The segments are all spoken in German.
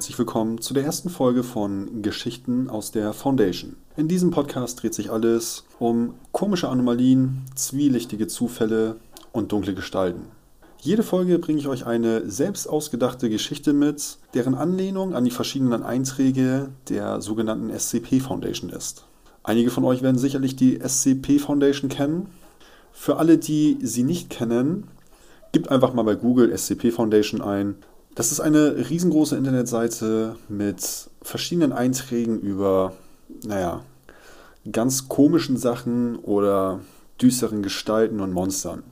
Herzlich willkommen zu der ersten Folge von Geschichten aus der Foundation. In diesem Podcast dreht sich alles um komische Anomalien, zwielichtige Zufälle und dunkle Gestalten. Jede Folge bringe ich euch eine selbst ausgedachte Geschichte mit, deren Anlehnung an die verschiedenen Einträge der sogenannten SCP Foundation ist. Einige von euch werden sicherlich die SCP Foundation kennen. Für alle, die sie nicht kennen, gebt einfach mal bei Google SCP Foundation ein das ist eine riesengroße Internetseite mit verschiedenen Einträgen über, naja, ganz komischen Sachen oder düsteren Gestalten und Monstern.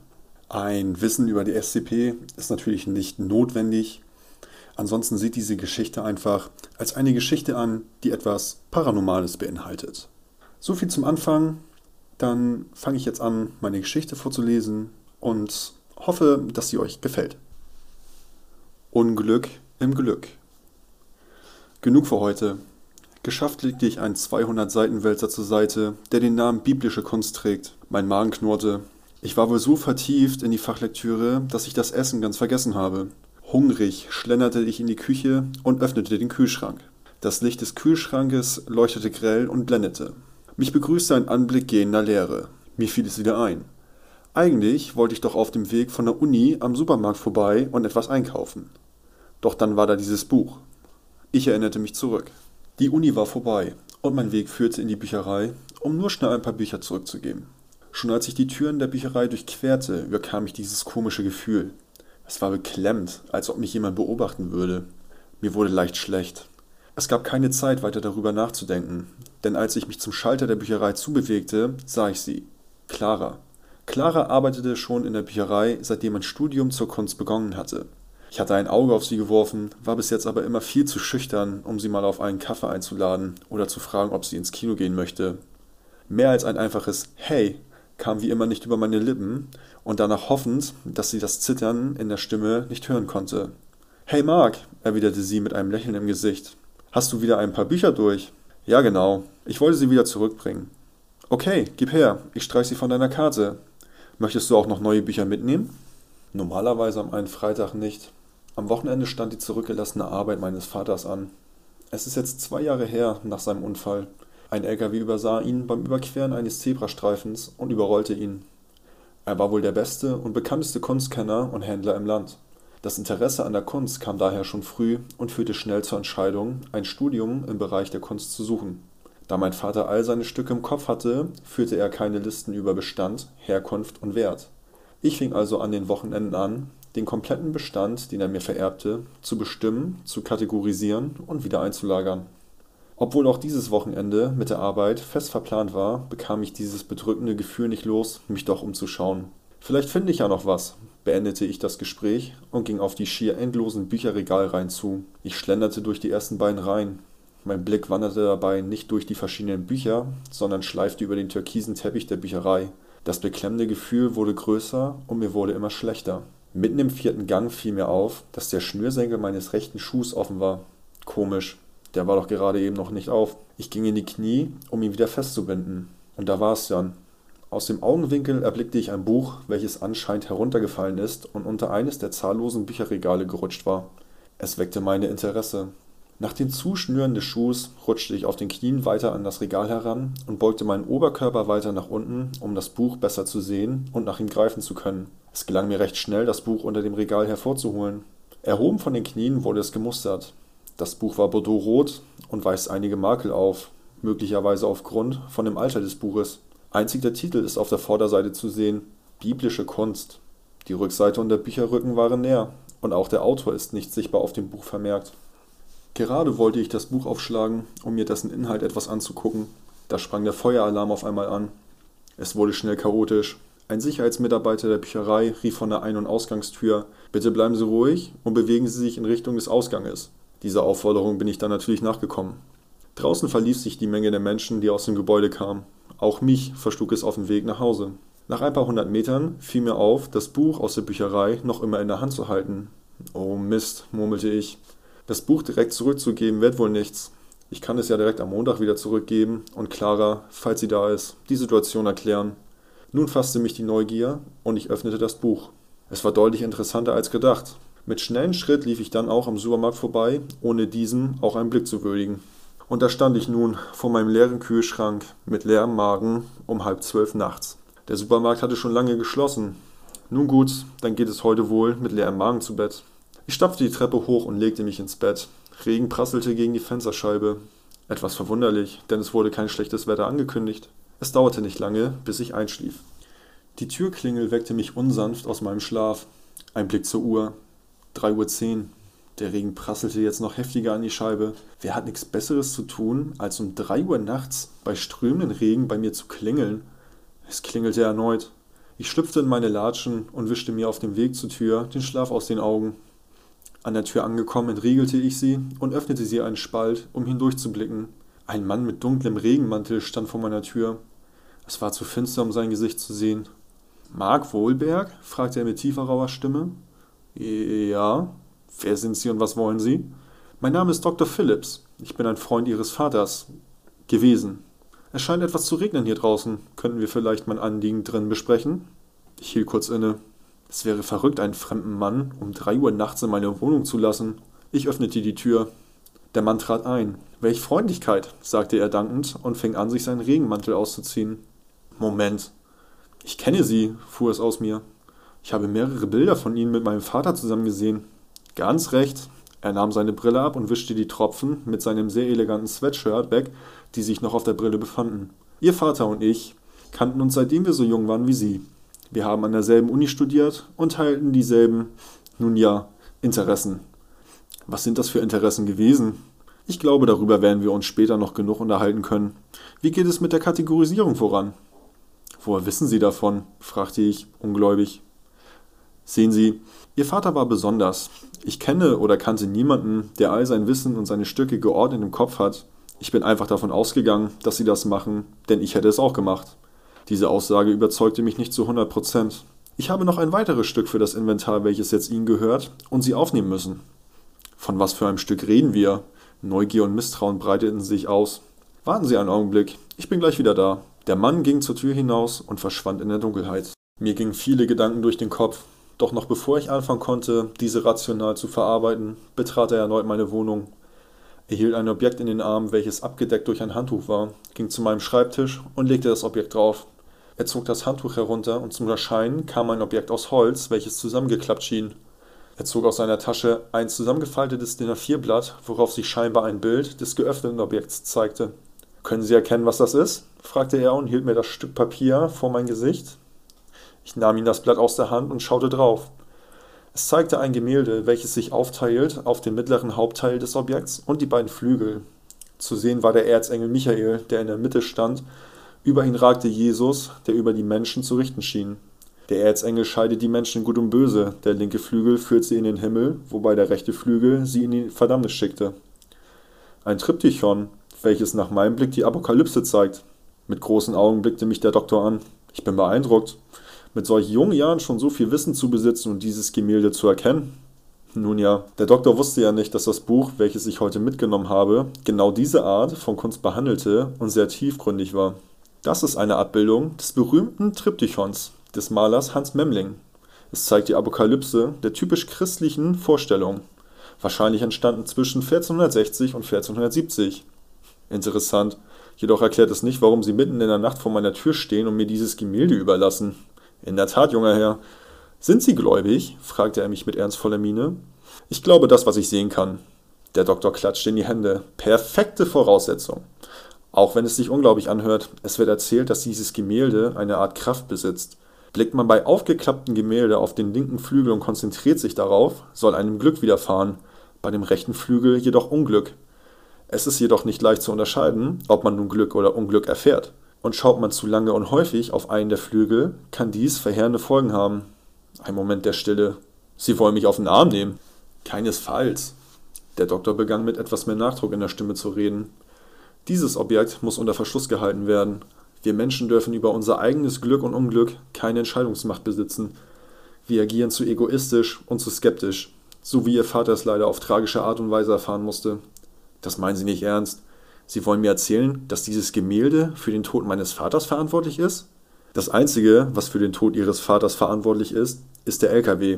Ein Wissen über die SCP ist natürlich nicht notwendig. Ansonsten sieht diese Geschichte einfach als eine Geschichte an, die etwas Paranormales beinhaltet. So viel zum Anfang. Dann fange ich jetzt an, meine Geschichte vorzulesen und hoffe, dass sie euch gefällt. Unglück im Glück. Genug für heute. Geschafft legte ich einen 200-Seiten-Wälzer zur Seite, der den Namen biblische Kunst trägt. Mein Magen knurrte. Ich war wohl so vertieft in die Fachlektüre, dass ich das Essen ganz vergessen habe. Hungrig schlenderte ich in die Küche und öffnete den Kühlschrank. Das Licht des Kühlschrankes leuchtete grell und blendete. Mich begrüßte ein Anblick gehender Leere. Mir fiel es wieder ein. Eigentlich wollte ich doch auf dem Weg von der Uni am Supermarkt vorbei und etwas einkaufen. Doch dann war da dieses Buch. Ich erinnerte mich zurück. Die Uni war vorbei und mein Weg führte in die Bücherei, um nur schnell ein paar Bücher zurückzugeben. Schon als ich die Türen der Bücherei durchquerte, überkam ich dieses komische Gefühl. Es war beklemmt, als ob mich jemand beobachten würde. Mir wurde leicht schlecht. Es gab keine Zeit, weiter darüber nachzudenken, denn als ich mich zum Schalter der Bücherei zubewegte, sah ich sie. Clara. Clara arbeitete schon in der Bücherei, seitdem mein Studium zur Kunst begonnen hatte. Ich hatte ein Auge auf sie geworfen, war bis jetzt aber immer viel zu schüchtern, um sie mal auf einen Kaffee einzuladen oder zu fragen, ob sie ins Kino gehen möchte. Mehr als ein einfaches Hey kam wie immer nicht über meine Lippen und danach hoffend, dass sie das Zittern in der Stimme nicht hören konnte. Hey Mark, erwiderte sie mit einem Lächeln im Gesicht. Hast du wieder ein paar Bücher durch? Ja, genau. Ich wollte sie wieder zurückbringen. Okay, gib her, ich streich sie von deiner Karte. Möchtest du auch noch neue Bücher mitnehmen? Normalerweise am einen Freitag nicht. Am Wochenende stand die zurückgelassene Arbeit meines Vaters an. Es ist jetzt zwei Jahre her nach seinem Unfall. Ein LKW übersah ihn beim Überqueren eines Zebrastreifens und überrollte ihn. Er war wohl der beste und bekannteste Kunstkenner und Händler im Land. Das Interesse an der Kunst kam daher schon früh und führte schnell zur Entscheidung, ein Studium im Bereich der Kunst zu suchen. Da mein Vater all seine Stücke im Kopf hatte, führte er keine Listen über Bestand, Herkunft und Wert. Ich fing also an den Wochenenden an, den kompletten Bestand, den er mir vererbte, zu bestimmen, zu kategorisieren und wieder einzulagern. Obwohl auch dieses Wochenende mit der Arbeit fest verplant war, bekam ich dieses bedrückende Gefühl nicht los, mich doch umzuschauen. Vielleicht finde ich ja noch was, beendete ich das Gespräch und ging auf die schier endlosen Bücherregalreihen zu. Ich schlenderte durch die ersten beiden Reihen, mein Blick wanderte dabei nicht durch die verschiedenen Bücher, sondern schleifte über den türkisen Teppich der Bücherei. Das beklemmende Gefühl wurde größer und mir wurde immer schlechter. Mitten im vierten Gang fiel mir auf, dass der Schnürsenkel meines rechten Schuhs offen war. Komisch, der war doch gerade eben noch nicht auf. Ich ging in die Knie, um ihn wieder festzubinden. Und da war es dann. Aus dem Augenwinkel erblickte ich ein Buch, welches anscheinend heruntergefallen ist und unter eines der zahllosen Bücherregale gerutscht war. Es weckte meine Interesse. Nach dem Zuschnüren des Schuhs rutschte ich auf den Knien weiter an das Regal heran und beugte meinen Oberkörper weiter nach unten, um das Buch besser zu sehen und nach ihm greifen zu können. Es gelang mir recht schnell, das Buch unter dem Regal hervorzuholen. Erhoben von den Knien wurde es gemustert. Das Buch war bordeauxrot und weist einige Makel auf, möglicherweise aufgrund von dem Alter des Buches. Einzig der Titel ist auf der Vorderseite zu sehen: Biblische Kunst. Die Rückseite und der Bücherrücken waren leer, und auch der Autor ist nicht sichtbar auf dem Buch vermerkt. Gerade wollte ich das Buch aufschlagen, um mir dessen Inhalt etwas anzugucken. Da sprang der Feueralarm auf einmal an. Es wurde schnell chaotisch. Ein Sicherheitsmitarbeiter der Bücherei rief von der Ein- und Ausgangstür: Bitte bleiben Sie ruhig und bewegen Sie sich in Richtung des Ausganges. Dieser Aufforderung bin ich dann natürlich nachgekommen. Draußen verließ sich die Menge der Menschen, die aus dem Gebäude kamen. Auch mich verschlug es auf dem Weg nach Hause. Nach ein paar hundert Metern fiel mir auf, das Buch aus der Bücherei noch immer in der Hand zu halten. Oh Mist, murmelte ich. Das Buch direkt zurückzugeben wird wohl nichts. Ich kann es ja direkt am Montag wieder zurückgeben und Clara, falls sie da ist, die Situation erklären. Nun fasste mich die Neugier und ich öffnete das Buch. Es war deutlich interessanter als gedacht. Mit schnellen Schritt lief ich dann auch am Supermarkt vorbei, ohne diesen auch einen Blick zu würdigen. Und da stand ich nun vor meinem leeren Kühlschrank mit leerem Magen um halb zwölf nachts. Der Supermarkt hatte schon lange geschlossen. Nun gut, dann geht es heute wohl mit leerem Magen zu Bett. Ich stapfte die Treppe hoch und legte mich ins Bett. Regen prasselte gegen die Fensterscheibe. Etwas verwunderlich, denn es wurde kein schlechtes Wetter angekündigt. Es dauerte nicht lange, bis ich einschlief. Die Türklingel weckte mich unsanft aus meinem Schlaf. Ein Blick zur Uhr. 3.10 Uhr. Der Regen prasselte jetzt noch heftiger an die Scheibe. Wer hat nichts Besseres zu tun, als um 3 Uhr nachts bei strömenden Regen bei mir zu klingeln? Es klingelte erneut. Ich schlüpfte in meine Latschen und wischte mir auf dem Weg zur Tür den Schlaf aus den Augen. An der Tür angekommen, entriegelte ich sie und öffnete sie einen Spalt, um hindurchzublicken. Ein Mann mit dunklem Regenmantel stand vor meiner Tür. Es war zu finster, um sein Gesicht zu sehen. Mark Wohlberg? fragte er mit tiefer rauer Stimme. Ja. Wer sind Sie und was wollen Sie? Mein Name ist Dr. Phillips. Ich bin ein Freund Ihres Vaters. Gewesen. Es scheint etwas zu regnen hier draußen. Könnten wir vielleicht mein Anliegen drin besprechen? Ich hielt kurz inne. Es wäre verrückt, einen fremden Mann um drei Uhr nachts in meine Wohnung zu lassen. Ich öffnete die Tür. Der Mann trat ein. Welch Freundlichkeit, sagte er dankend und fing an, sich seinen Regenmantel auszuziehen. Moment. Ich kenne Sie, fuhr es aus mir. Ich habe mehrere Bilder von Ihnen mit meinem Vater zusammen gesehen. Ganz recht. Er nahm seine Brille ab und wischte die Tropfen mit seinem sehr eleganten Sweatshirt weg, die sich noch auf der Brille befanden. Ihr Vater und ich kannten uns seitdem wir so jung waren wie Sie. Wir haben an derselben Uni studiert und teilten dieselben, nun ja, Interessen. Was sind das für Interessen gewesen? Ich glaube, darüber werden wir uns später noch genug unterhalten können. Wie geht es mit der Kategorisierung voran? Woher wissen Sie davon? fragte ich, ungläubig. Sehen Sie, Ihr Vater war besonders. Ich kenne oder kannte niemanden, der all sein Wissen und seine Stücke geordnet im Kopf hat. Ich bin einfach davon ausgegangen, dass Sie das machen, denn ich hätte es auch gemacht. Diese Aussage überzeugte mich nicht zu 100 Prozent. Ich habe noch ein weiteres Stück für das Inventar, welches jetzt Ihnen gehört, und Sie aufnehmen müssen. Von was für einem Stück reden wir? Neugier und Misstrauen breiteten sich aus. Warten Sie einen Augenblick, ich bin gleich wieder da. Der Mann ging zur Tür hinaus und verschwand in der Dunkelheit. Mir gingen viele Gedanken durch den Kopf, doch noch bevor ich anfangen konnte, diese rational zu verarbeiten, betrat er erneut meine Wohnung. Er hielt ein Objekt in den Arm, welches abgedeckt durch ein Handtuch war, ging zu meinem Schreibtisch und legte das Objekt drauf. Er zog das Handtuch herunter und zum Erscheinen kam ein Objekt aus Holz, welches zusammengeklappt schien. Er zog aus seiner Tasche ein zusammengefaltetes DIN A4-Blatt, worauf sich scheinbar ein Bild des geöffneten Objekts zeigte. Können Sie erkennen, was das ist? fragte er und hielt mir das Stück Papier vor mein Gesicht. Ich nahm ihm das Blatt aus der Hand und schaute drauf. Es zeigte ein Gemälde, welches sich aufteilt auf den mittleren Hauptteil des Objekts und die beiden Flügel. Zu sehen war der Erzengel Michael, der in der Mitte stand über ihn ragte Jesus, der über die Menschen zu richten schien. Der Erzengel scheidet die Menschen gut und böse, der linke Flügel führt sie in den Himmel, wobei der rechte Flügel sie in die Verdammnis schickte. Ein Triptychon, welches nach meinem Blick die Apokalypse zeigt. Mit großen Augen blickte mich der Doktor an. Ich bin beeindruckt, mit solch jungen Jahren schon so viel Wissen zu besitzen und dieses Gemälde zu erkennen. Nun ja, der Doktor wusste ja nicht, dass das Buch, welches ich heute mitgenommen habe, genau diese Art von Kunst behandelte und sehr tiefgründig war. Das ist eine Abbildung des berühmten Triptychons des Malers Hans Memling. Es zeigt die Apokalypse der typisch christlichen Vorstellung, wahrscheinlich entstanden zwischen 1460 und 1470. Interessant, jedoch erklärt es nicht, warum sie mitten in der Nacht vor meiner Tür stehen und mir dieses Gemälde überlassen. In der Tat, junger Herr. Sind Sie gläubig? fragte er mich mit ernstvoller Miene. Ich glaube das, was ich sehen kann. Der Doktor klatschte in die Hände. Perfekte Voraussetzung. Auch wenn es sich unglaublich anhört, es wird erzählt, dass dieses Gemälde eine Art Kraft besitzt. Blickt man bei aufgeklappten Gemälde auf den linken Flügel und konzentriert sich darauf, soll einem Glück widerfahren, bei dem rechten Flügel jedoch Unglück. Es ist jedoch nicht leicht zu unterscheiden, ob man nun Glück oder Unglück erfährt. Und schaut man zu lange und häufig auf einen der Flügel, kann dies verheerende Folgen haben. Ein Moment der Stille. Sie wollen mich auf den Arm nehmen. Keinesfalls. Der Doktor begann mit etwas mehr Nachdruck in der Stimme zu reden. Dieses Objekt muss unter Verschluss gehalten werden. Wir Menschen dürfen über unser eigenes Glück und Unglück keine Entscheidungsmacht besitzen. Wir agieren zu egoistisch und zu skeptisch, so wie Ihr Vater es leider auf tragische Art und Weise erfahren musste. Das meinen Sie nicht ernst. Sie wollen mir erzählen, dass dieses Gemälde für den Tod meines Vaters verantwortlich ist? Das Einzige, was für den Tod Ihres Vaters verantwortlich ist, ist der LKW.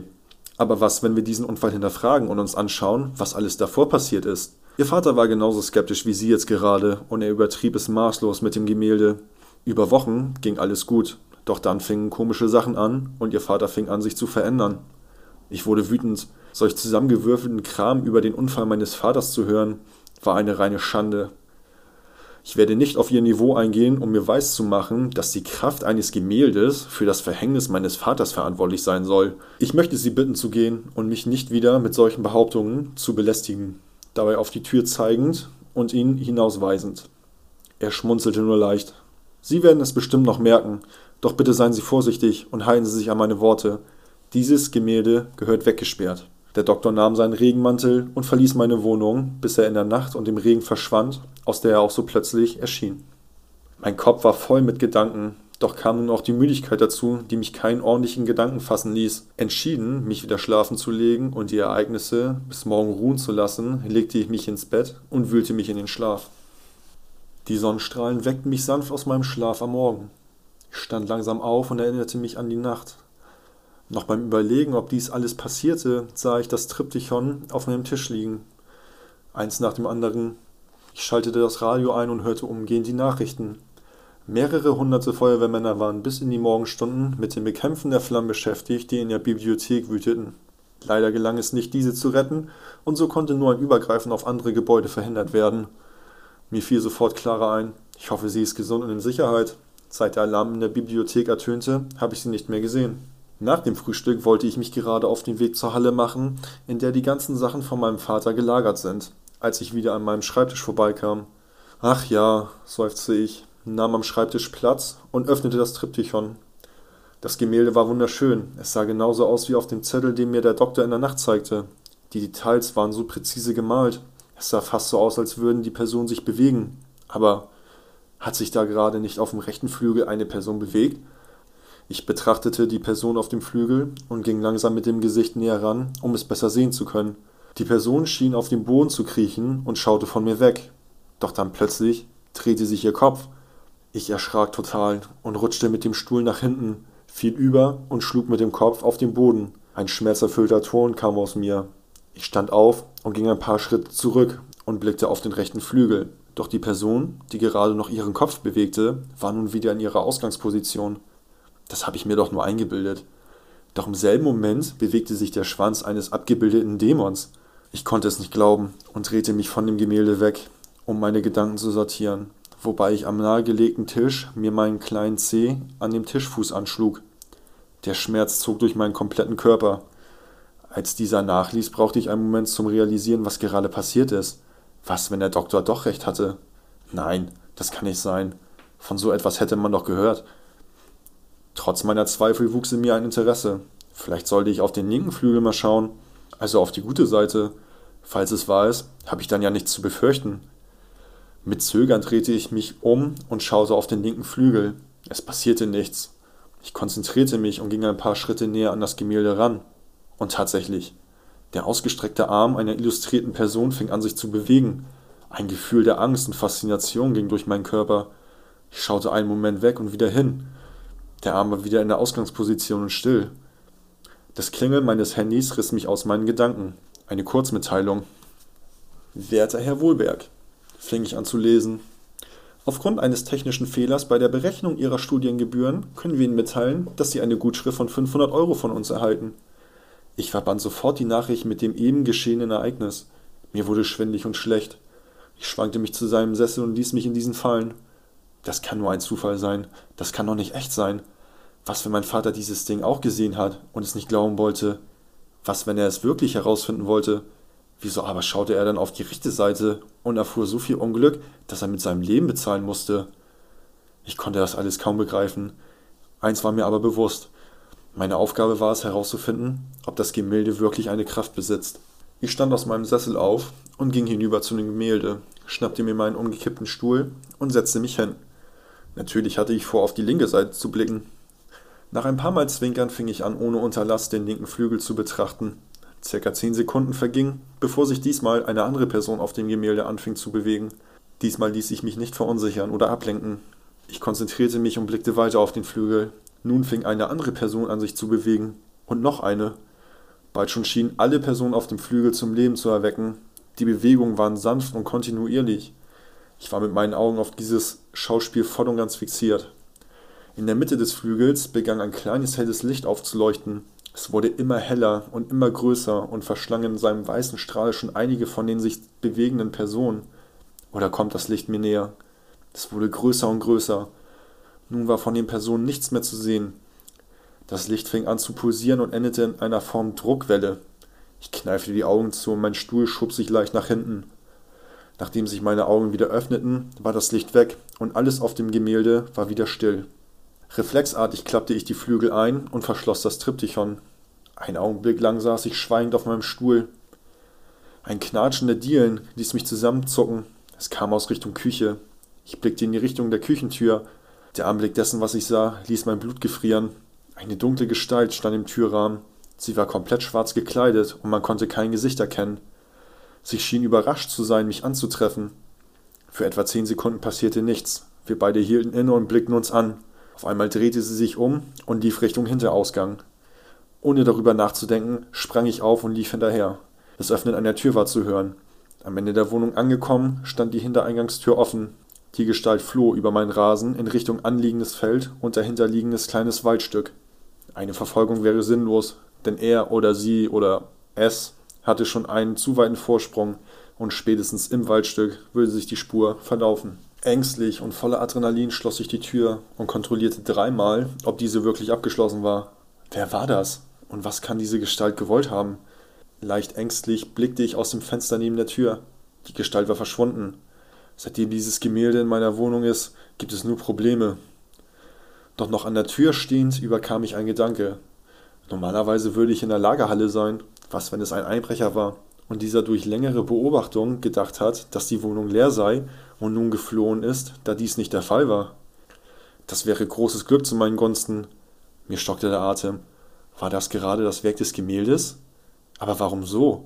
Aber was, wenn wir diesen Unfall hinterfragen und uns anschauen, was alles davor passiert ist? Ihr Vater war genauso skeptisch wie Sie jetzt gerade und er übertrieb es maßlos mit dem Gemälde. Über Wochen ging alles gut, doch dann fingen komische Sachen an und Ihr Vater fing an, sich zu verändern. Ich wurde wütend. Solch zusammengewürfelten Kram über den Unfall meines Vaters zu hören, war eine reine Schande. Ich werde nicht auf ihr Niveau eingehen, um mir weiszumachen, dass die Kraft eines Gemäldes für das Verhängnis meines Vaters verantwortlich sein soll. Ich möchte Sie bitten zu gehen und mich nicht wieder mit solchen Behauptungen zu belästigen, dabei auf die Tür zeigend und ihn hinausweisend. Er schmunzelte nur leicht. Sie werden es bestimmt noch merken, doch bitte seien Sie vorsichtig und halten Sie sich an meine Worte. Dieses Gemälde gehört weggesperrt. Der Doktor nahm seinen Regenmantel und verließ meine Wohnung, bis er in der Nacht und im Regen verschwand, aus der er auch so plötzlich erschien. Mein Kopf war voll mit Gedanken, doch kam nun auch die Müdigkeit dazu, die mich keinen ordentlichen Gedanken fassen ließ. Entschieden, mich wieder schlafen zu legen und die Ereignisse bis morgen ruhen zu lassen, legte ich mich ins Bett und wühlte mich in den Schlaf. Die Sonnenstrahlen weckten mich sanft aus meinem Schlaf am Morgen. Ich stand langsam auf und erinnerte mich an die Nacht. Noch beim Überlegen, ob dies alles passierte, sah ich das Triptychon auf meinem Tisch liegen. Eins nach dem anderen. Ich schaltete das Radio ein und hörte umgehend die Nachrichten. Mehrere hunderte Feuerwehrmänner waren bis in die Morgenstunden mit dem Bekämpfen der Flammen beschäftigt, die in der Bibliothek wüteten. Leider gelang es nicht, diese zu retten, und so konnte nur ein Übergreifen auf andere Gebäude verhindert werden. Mir fiel sofort Clara ein. Ich hoffe, sie ist gesund und in Sicherheit. Seit der Alarm in der Bibliothek ertönte, habe ich sie nicht mehr gesehen. Nach dem Frühstück wollte ich mich gerade auf den Weg zur Halle machen, in der die ganzen Sachen von meinem Vater gelagert sind, als ich wieder an meinem Schreibtisch vorbeikam. Ach ja, seufzte ich, nahm am Schreibtisch Platz und öffnete das Triptychon. Das Gemälde war wunderschön, es sah genauso aus wie auf dem Zettel, den mir der Doktor in der Nacht zeigte. Die Details waren so präzise gemalt, es sah fast so aus, als würden die Personen sich bewegen. Aber hat sich da gerade nicht auf dem rechten Flügel eine Person bewegt? Ich betrachtete die Person auf dem Flügel und ging langsam mit dem Gesicht näher ran, um es besser sehen zu können. Die Person schien auf dem Boden zu kriechen und schaute von mir weg. Doch dann plötzlich drehte sich ihr Kopf. Ich erschrak total und rutschte mit dem Stuhl nach hinten, fiel über und schlug mit dem Kopf auf den Boden. Ein schmerzerfüllter Ton kam aus mir. Ich stand auf und ging ein paar Schritte zurück und blickte auf den rechten Flügel. Doch die Person, die gerade noch ihren Kopf bewegte, war nun wieder in ihrer Ausgangsposition. Das habe ich mir doch nur eingebildet. Doch im selben Moment bewegte sich der Schwanz eines abgebildeten Dämons. Ich konnte es nicht glauben und drehte mich von dem Gemälde weg, um meine Gedanken zu sortieren, wobei ich am nahegelegten Tisch mir meinen kleinen Zeh an dem Tischfuß anschlug. Der Schmerz zog durch meinen kompletten Körper. Als dieser nachließ, brauchte ich einen Moment zum Realisieren, was gerade passiert ist. Was, wenn der Doktor doch recht hatte? Nein, das kann nicht sein. Von so etwas hätte man doch gehört. Trotz meiner Zweifel wuchs in mir ein Interesse. Vielleicht sollte ich auf den linken Flügel mal schauen, also auf die gute Seite. Falls es wahr ist, habe ich dann ja nichts zu befürchten. Mit Zögern drehte ich mich um und schaute auf den linken Flügel. Es passierte nichts. Ich konzentrierte mich und ging ein paar Schritte näher an das Gemälde ran. Und tatsächlich, der ausgestreckte Arm einer illustrierten Person fing an sich zu bewegen. Ein Gefühl der Angst und Faszination ging durch meinen Körper. Ich schaute einen Moment weg und wieder hin. Der Arm war wieder in der Ausgangsposition und still. Das Klingeln meines Handys riss mich aus meinen Gedanken. Eine Kurzmitteilung. Werter Herr Wohlberg, fing ich an zu lesen. Aufgrund eines technischen Fehlers bei der Berechnung Ihrer Studiengebühren können wir Ihnen mitteilen, dass Sie eine Gutschrift von 500 Euro von uns erhalten. Ich verband sofort die Nachricht mit dem eben geschehenen Ereignis. Mir wurde schwindlig und schlecht. Ich schwankte mich zu seinem Sessel und ließ mich in diesen fallen. Das kann nur ein Zufall sein. Das kann doch nicht echt sein. Was, wenn mein Vater dieses Ding auch gesehen hat und es nicht glauben wollte? Was, wenn er es wirklich herausfinden wollte? Wieso aber schaute er dann auf die rechte Seite und erfuhr so viel Unglück, dass er mit seinem Leben bezahlen musste? Ich konnte das alles kaum begreifen. Eins war mir aber bewusst. Meine Aufgabe war es herauszufinden, ob das Gemälde wirklich eine Kraft besitzt. Ich stand aus meinem Sessel auf und ging hinüber zu dem Gemälde, schnappte mir meinen umgekippten Stuhl und setzte mich hin. Natürlich hatte ich vor, auf die linke Seite zu blicken. Nach ein paar Mal Zwinkern fing ich an, ohne Unterlass den linken Flügel zu betrachten. Circa zehn Sekunden vergingen, bevor sich diesmal eine andere Person auf dem Gemälde anfing zu bewegen. Diesmal ließ ich mich nicht verunsichern oder ablenken. Ich konzentrierte mich und blickte weiter auf den Flügel. Nun fing eine andere Person an sich zu bewegen. Und noch eine. Bald schon schienen alle Personen auf dem Flügel zum Leben zu erwecken. Die Bewegungen waren sanft und kontinuierlich. Ich war mit meinen Augen auf dieses Schauspiel voll und ganz fixiert. In der Mitte des Flügels begann ein kleines helles Licht aufzuleuchten. Es wurde immer heller und immer größer und verschlang in seinem weißen Strahl schon einige von den sich bewegenden Personen. Oder kommt das Licht mir näher? Es wurde größer und größer. Nun war von den Personen nichts mehr zu sehen. Das Licht fing an zu pulsieren und endete in einer Form Druckwelle. Ich kneifte die Augen zu und mein Stuhl schob sich leicht nach hinten. Nachdem sich meine Augen wieder öffneten, war das Licht weg und alles auf dem Gemälde war wieder still. Reflexartig klappte ich die Flügel ein und verschloss das Triptychon. Einen Augenblick lang saß ich schweigend auf meinem Stuhl. Ein Knatschen der Dielen ließ mich zusammenzucken. Es kam aus Richtung Küche. Ich blickte in die Richtung der Küchentür. Der Anblick dessen, was ich sah, ließ mein Blut gefrieren. Eine dunkle Gestalt stand im Türrahmen. Sie war komplett schwarz gekleidet und man konnte kein Gesicht erkennen. Sie schien überrascht zu sein, mich anzutreffen. Für etwa zehn Sekunden passierte nichts. Wir beide hielten inne und blickten uns an. Auf einmal drehte sie sich um und lief Richtung Hinterausgang. Ohne darüber nachzudenken, sprang ich auf und lief hinterher. Das Öffnen einer Tür war zu hören. Am Ende der Wohnung angekommen, stand die Hintereingangstür offen. Die Gestalt floh über meinen Rasen in Richtung anliegendes Feld und dahinterliegendes kleines Waldstück. Eine Verfolgung wäre sinnlos, denn er oder sie oder es hatte schon einen zu weiten Vorsprung und spätestens im Waldstück würde sich die Spur verlaufen. Ängstlich und voller Adrenalin schloss ich die Tür und kontrollierte dreimal, ob diese wirklich abgeschlossen war. Wer war das? Und was kann diese Gestalt gewollt haben? Leicht ängstlich blickte ich aus dem Fenster neben der Tür. Die Gestalt war verschwunden. Seitdem dieses Gemälde in meiner Wohnung ist, gibt es nur Probleme. Doch noch an der Tür stehend überkam mich ein Gedanke. Normalerweise würde ich in der Lagerhalle sein. Was, wenn es ein Einbrecher war und dieser durch längere Beobachtung gedacht hat, dass die Wohnung leer sei und nun geflohen ist, da dies nicht der Fall war? Das wäre großes Glück zu meinen Gunsten. Mir stockte der Atem. War das gerade das Werk des Gemäldes? Aber warum so?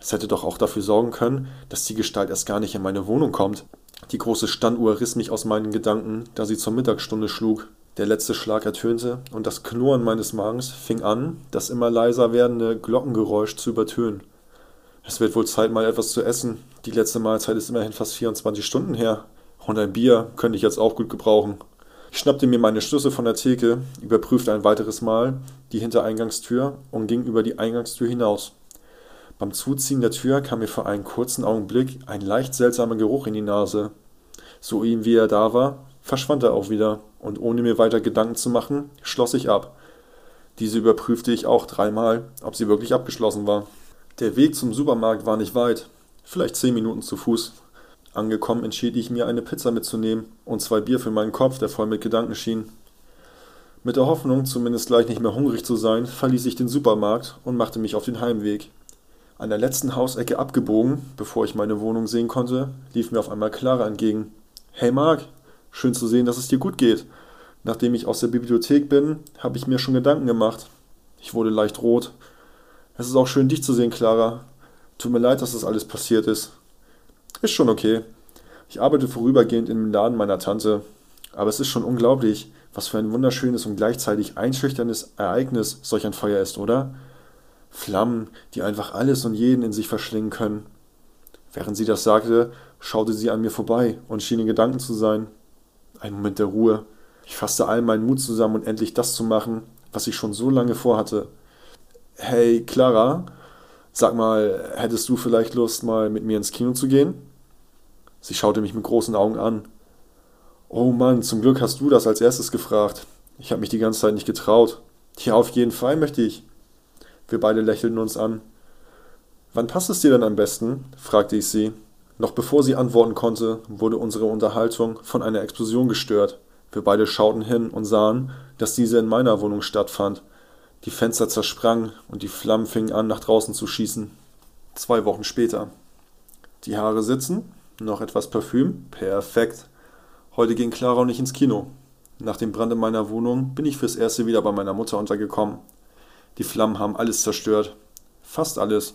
Es hätte doch auch dafür sorgen können, dass die Gestalt erst gar nicht in meine Wohnung kommt. Die große Standuhr riss mich aus meinen Gedanken, da sie zur Mittagsstunde schlug. Der letzte Schlag ertönte, und das Knurren meines Magens fing an, das immer leiser werdende Glockengeräusch zu übertönen. Es wird wohl Zeit, mal etwas zu essen. Die letzte Mahlzeit ist immerhin fast 24 Stunden her. Und ein Bier könnte ich jetzt auch gut gebrauchen. Ich schnappte mir meine Schlüssel von der Theke, überprüfte ein weiteres Mal die Hintereingangstür und ging über die Eingangstür hinaus. Beim Zuziehen der Tür kam mir für einen kurzen Augenblick ein leicht seltsamer Geruch in die Nase. So ihm wie er da war, verschwand er auch wieder, und ohne mir weiter Gedanken zu machen, schloss ich ab. Diese überprüfte ich auch dreimal, ob sie wirklich abgeschlossen war. Der Weg zum Supermarkt war nicht weit, vielleicht zehn Minuten zu Fuß. Angekommen entschied ich mir, eine Pizza mitzunehmen und zwei Bier für meinen Kopf, der voll mit Gedanken schien. Mit der Hoffnung, zumindest gleich nicht mehr hungrig zu sein, verließ ich den Supermarkt und machte mich auf den Heimweg. An der letzten Hausecke abgebogen, bevor ich meine Wohnung sehen konnte, lief mir auf einmal Clara entgegen. Hey Marc, schön zu sehen, dass es dir gut geht. Nachdem ich aus der Bibliothek bin, habe ich mir schon Gedanken gemacht. Ich wurde leicht rot. Es ist auch schön, dich zu sehen, Clara. Tut mir leid, dass das alles passiert ist. Ist schon okay. Ich arbeite vorübergehend im Laden meiner Tante. Aber es ist schon unglaublich, was für ein wunderschönes und gleichzeitig einschüchterndes Ereignis solch ein Feuer ist, oder? Flammen, die einfach alles und jeden in sich verschlingen können. Während sie das sagte, schaute sie an mir vorbei und schien in Gedanken zu sein. Ein Moment der Ruhe. Ich fasste all meinen Mut zusammen und endlich das zu machen, was ich schon so lange vorhatte. Hey, Clara, sag mal, hättest du vielleicht Lust, mal mit mir ins Kino zu gehen? Sie schaute mich mit großen Augen an. Oh Mann, zum Glück hast du das als erstes gefragt. Ich habe mich die ganze Zeit nicht getraut. Ja, auf jeden Fall möchte ich. Wir beide lächelten uns an. Wann passt es dir denn am besten? fragte ich sie. Noch bevor sie antworten konnte, wurde unsere Unterhaltung von einer Explosion gestört. Wir beide schauten hin und sahen, dass diese in meiner Wohnung stattfand. Die Fenster zersprangen und die Flammen fingen an, nach draußen zu schießen. Zwei Wochen später. Die Haare sitzen, noch etwas Parfüm, perfekt. Heute ging Clara und ich ins Kino. Nach dem Brand in meiner Wohnung bin ich fürs erste wieder bei meiner Mutter untergekommen. Die Flammen haben alles zerstört. Fast alles.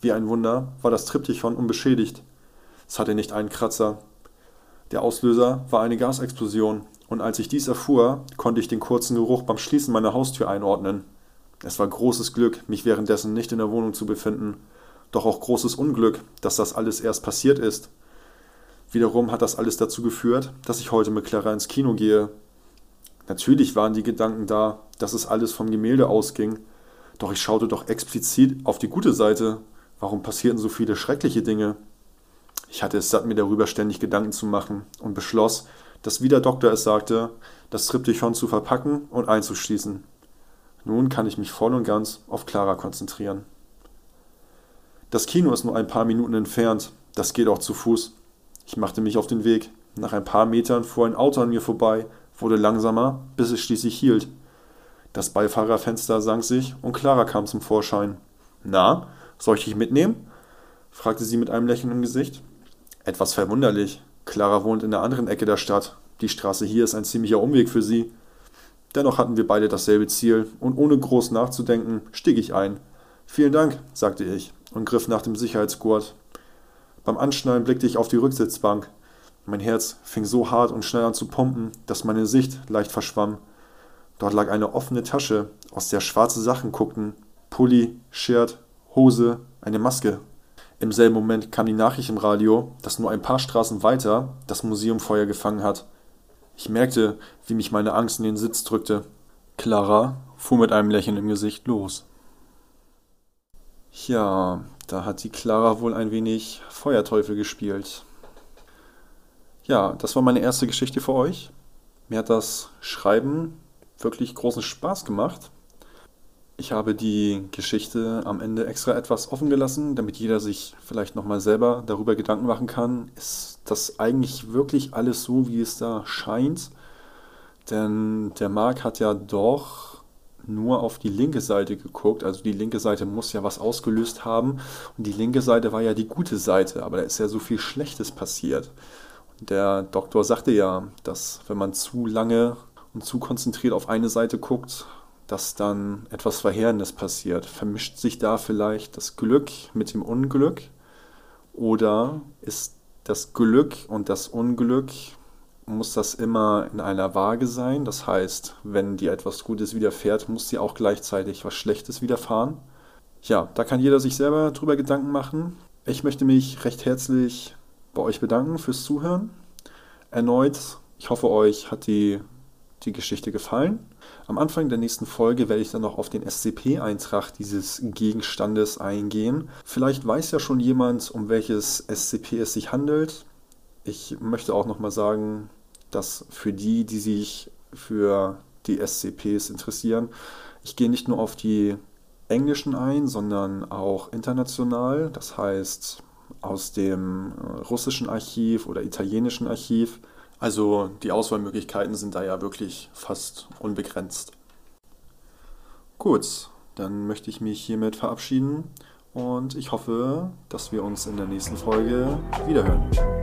Wie ein Wunder war das Triptychon unbeschädigt. Es hatte nicht einen Kratzer. Der Auslöser war eine Gasexplosion, und als ich dies erfuhr, konnte ich den kurzen Geruch beim Schließen meiner Haustür einordnen. Es war großes Glück, mich währenddessen nicht in der Wohnung zu befinden, doch auch großes Unglück, dass das alles erst passiert ist. Wiederum hat das alles dazu geführt, dass ich heute mit Clara ins Kino gehe. Natürlich waren die Gedanken da, dass es alles vom Gemälde ausging, doch ich schaute doch explizit auf die gute Seite. Warum passierten so viele schreckliche Dinge? Ich hatte es satt, mir darüber ständig Gedanken zu machen und beschloss, dass wie der Doktor es sagte, das Triptychon zu verpacken und einzuschließen. Nun kann ich mich voll und ganz auf Clara konzentrieren. Das Kino ist nur ein paar Minuten entfernt, das geht auch zu Fuß. Ich machte mich auf den Weg. Nach ein paar Metern fuhr ein Auto an mir vorbei, wurde langsamer, bis es schließlich hielt. Das Beifahrerfenster sank sich und Clara kam zum Vorschein. Na, soll ich dich mitnehmen? fragte sie mit einem Lächeln im Gesicht. Etwas verwunderlich. Clara wohnt in der anderen Ecke der Stadt. Die Straße hier ist ein ziemlicher Umweg für sie. Dennoch hatten wir beide dasselbe Ziel, und ohne groß nachzudenken, stieg ich ein. Vielen Dank, sagte ich und griff nach dem Sicherheitsgurt. Beim Anschnallen blickte ich auf die Rücksitzbank. Mein Herz fing so hart und schnell an zu pumpen, dass meine Sicht leicht verschwamm. Dort lag eine offene Tasche, aus der schwarze Sachen guckten. Pulli, Shirt, Hose, eine Maske. Im selben Moment kam die Nachricht im Radio, dass nur ein paar Straßen weiter das Museum Feuer gefangen hat. Ich merkte, wie mich meine Angst in den Sitz drückte. Clara fuhr mit einem Lächeln im Gesicht los. Ja, da hat die Clara wohl ein wenig Feuerteufel gespielt. Ja, das war meine erste Geschichte für euch. Mir hat das Schreiben wirklich großen Spaß gemacht. Ich habe die Geschichte am Ende extra etwas offen gelassen, damit jeder sich vielleicht nochmal selber darüber Gedanken machen kann. Ist das eigentlich wirklich alles so, wie es da scheint? Denn der Mark hat ja doch nur auf die linke Seite geguckt. Also die linke Seite muss ja was ausgelöst haben. Und die linke Seite war ja die gute Seite. Aber da ist ja so viel Schlechtes passiert. Und der Doktor sagte ja, dass wenn man zu lange und zu konzentriert auf eine Seite guckt, dass dann etwas Verheerendes passiert. Vermischt sich da vielleicht das Glück mit dem Unglück? Oder ist das Glück und das Unglück, muss das immer in einer Waage sein? Das heißt, wenn dir etwas Gutes widerfährt, muss dir auch gleichzeitig was Schlechtes widerfahren? Ja, da kann jeder sich selber drüber Gedanken machen. Ich möchte mich recht herzlich bei euch bedanken fürs Zuhören. Erneut, ich hoffe, euch hat die die Geschichte gefallen. Am Anfang der nächsten Folge werde ich dann noch auf den SCP-Eintrag dieses Gegenstandes eingehen. Vielleicht weiß ja schon jemand, um welches SCP es sich handelt. Ich möchte auch nochmal sagen, dass für die, die sich für die SCPs interessieren, ich gehe nicht nur auf die englischen ein, sondern auch international. Das heißt aus dem russischen Archiv oder italienischen Archiv. Also die Auswahlmöglichkeiten sind da ja wirklich fast unbegrenzt. Gut, dann möchte ich mich hiermit verabschieden und ich hoffe, dass wir uns in der nächsten Folge wiederhören.